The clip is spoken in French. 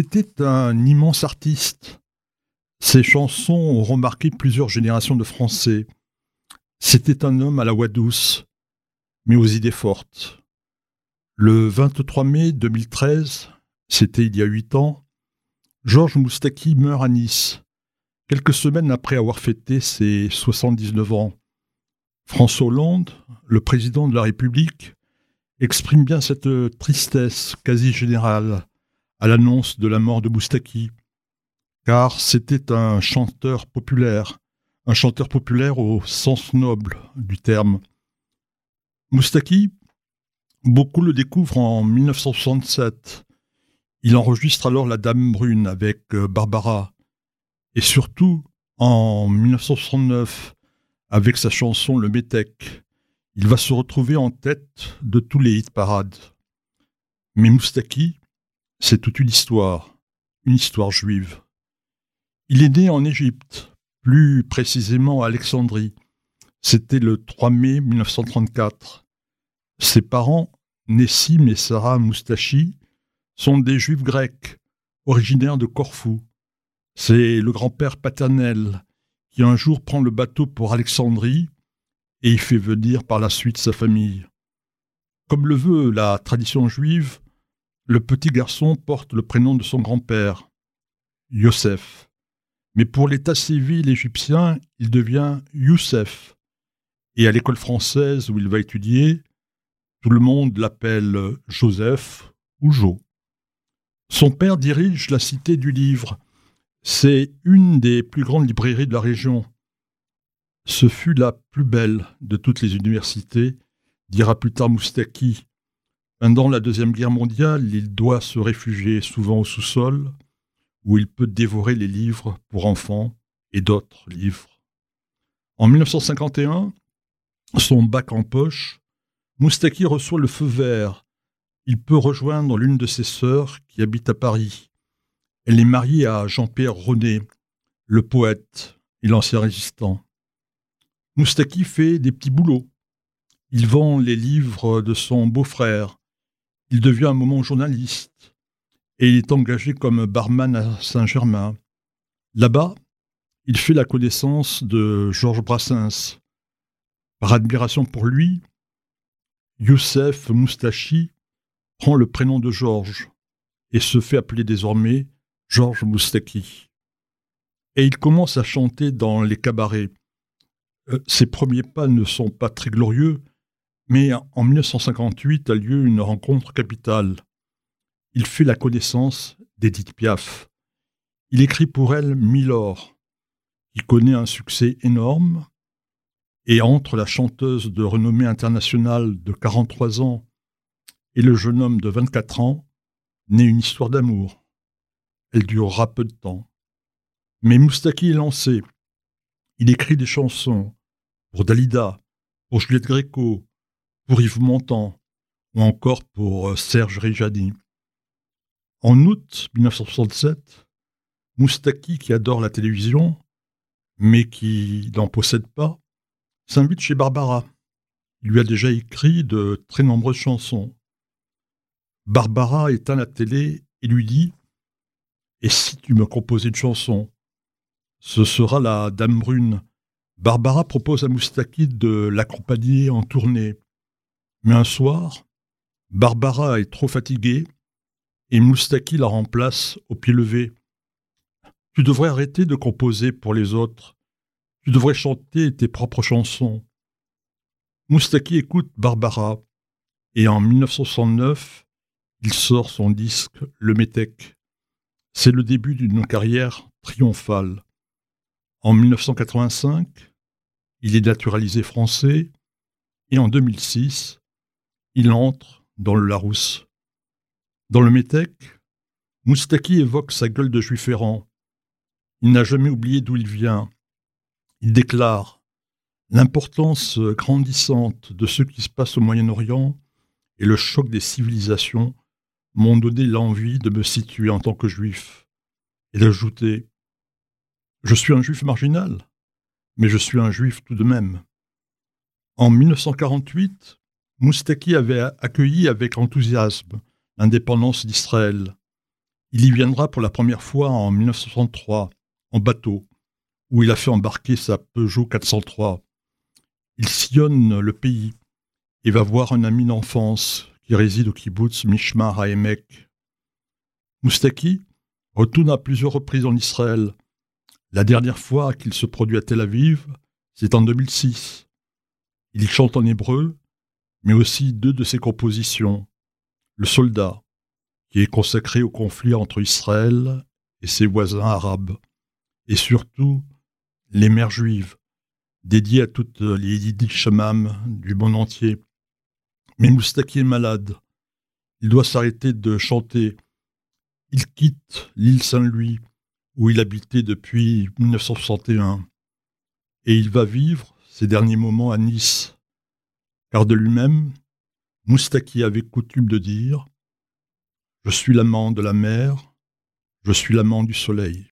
C'était un immense artiste. Ses chansons ont remarqué plusieurs générations de Français. C'était un homme à la voix douce, mais aux idées fortes. Le 23 mai 2013, c'était il y a huit ans, Georges Moustaki meurt à Nice, quelques semaines après avoir fêté ses 79 ans. François Hollande, le président de la République, exprime bien cette tristesse quasi générale à l'annonce de la mort de Moustaki, car c'était un chanteur populaire, un chanteur populaire au sens noble du terme. Moustaki, beaucoup le découvrent en 1967. Il enregistre alors La Dame Brune avec euh, Barbara, et surtout en 1969 avec sa chanson Le Métèque. Il va se retrouver en tête de tous les hit parades. Mais Moustaki, c'est toute une histoire, une histoire juive. Il est né en Égypte, plus précisément à Alexandrie. C'était le 3 mai 1934. Ses parents, Nessim et Sarah Moustachi, sont des juifs grecs, originaires de Corfou. C'est le grand-père paternel qui un jour prend le bateau pour Alexandrie et y fait venir par la suite sa famille. Comme le veut la tradition juive, le petit garçon porte le prénom de son grand-père, Yosef. Mais pour l'état civil égyptien, il devient Youssef. Et à l'école française où il va étudier, tout le monde l'appelle Joseph ou Jo. Son père dirige la Cité du Livre. C'est une des plus grandes librairies de la région. Ce fut la plus belle de toutes les universités, dira plus tard Moustaki, pendant la Deuxième Guerre mondiale, il doit se réfugier souvent au sous-sol, où il peut dévorer les livres pour enfants et d'autres livres. En 1951, son bac en poche, Moustaki reçoit le feu vert. Il peut rejoindre l'une de ses sœurs qui habite à Paris. Elle est mariée à Jean-Pierre René, le poète et l'ancien résistant. Moustaki fait des petits boulots. Il vend les livres de son beau-frère, il devient un moment journaliste et il est engagé comme barman à Saint-Germain. Là-bas, il fait la connaissance de Georges Brassens. Par admiration pour lui, Youssef Moustachi prend le prénom de Georges et se fait appeler désormais Georges Moustaki. Et il commence à chanter dans les cabarets. Euh, ses premiers pas ne sont pas très glorieux, mais en 1958 a lieu une rencontre capitale. Il fait la connaissance d'Edith Piaf. Il écrit pour elle Milord, qui connaît un succès énorme, et entre la chanteuse de renommée internationale de 43 ans et le jeune homme de 24 ans, naît une histoire d'amour. Elle durera peu de temps. Mais Moustaki est lancé. Il écrit des chansons pour Dalida, pour Juliette Gréco, pour Yves Montand ou encore pour euh, Serge Rijani. En août 1967, Moustaki, qui adore la télévision, mais qui n'en possède pas, s'invite chez Barbara. Il lui a déjà écrit de très nombreuses chansons. Barbara éteint la télé et lui dit Et si tu me composais une chanson? Ce sera la Dame Brune. Barbara propose à Moustaki de l'accompagner en tournée. Mais un soir, Barbara est trop fatiguée et Moustaki la remplace au pied levé. Tu devrais arrêter de composer pour les autres. Tu devrais chanter tes propres chansons. Moustaki écoute Barbara et en 1969, il sort son disque Le Métèque. C'est le début d'une carrière triomphale. En 1985, il est naturalisé français et en 2006, il entre dans le Larousse. Dans le Métèque, Moustaki évoque sa gueule de juif errant. Il n'a jamais oublié d'où il vient. Il déclare L'importance grandissante de ce qui se passe au Moyen-Orient et le choc des civilisations m'ont donné l'envie de me situer en tant que juif et d'ajouter Je suis un juif marginal, mais je suis un juif tout de même. En 1948, Moustaki avait accueilli avec enthousiasme l'indépendance d'Israël. Il y viendra pour la première fois en 1963, en bateau, où il a fait embarquer sa Peugeot 403. Il sillonne le pays et va voir un ami d'enfance qui réside au kibbutz Mishmar à Emek. Moustaki retourne à plusieurs reprises en Israël. La dernière fois qu'il se produit à Tel Aviv, c'est en 2006. Il chante en hébreu, mais aussi deux de ses compositions. Le soldat, qui est consacré au conflit entre Israël et ses voisins arabes, et surtout les mères juives, dédiées à toutes les Yiddish du monde entier. Mais Moustaki est malade. Il doit s'arrêter de chanter. Il quitte l'île Saint-Louis, où il habitait depuis 1961, et il va vivre ses derniers moments à Nice, car de lui-même, Moustaki avait coutume de dire je suis l'amant de la mer, je suis l'amant du soleil.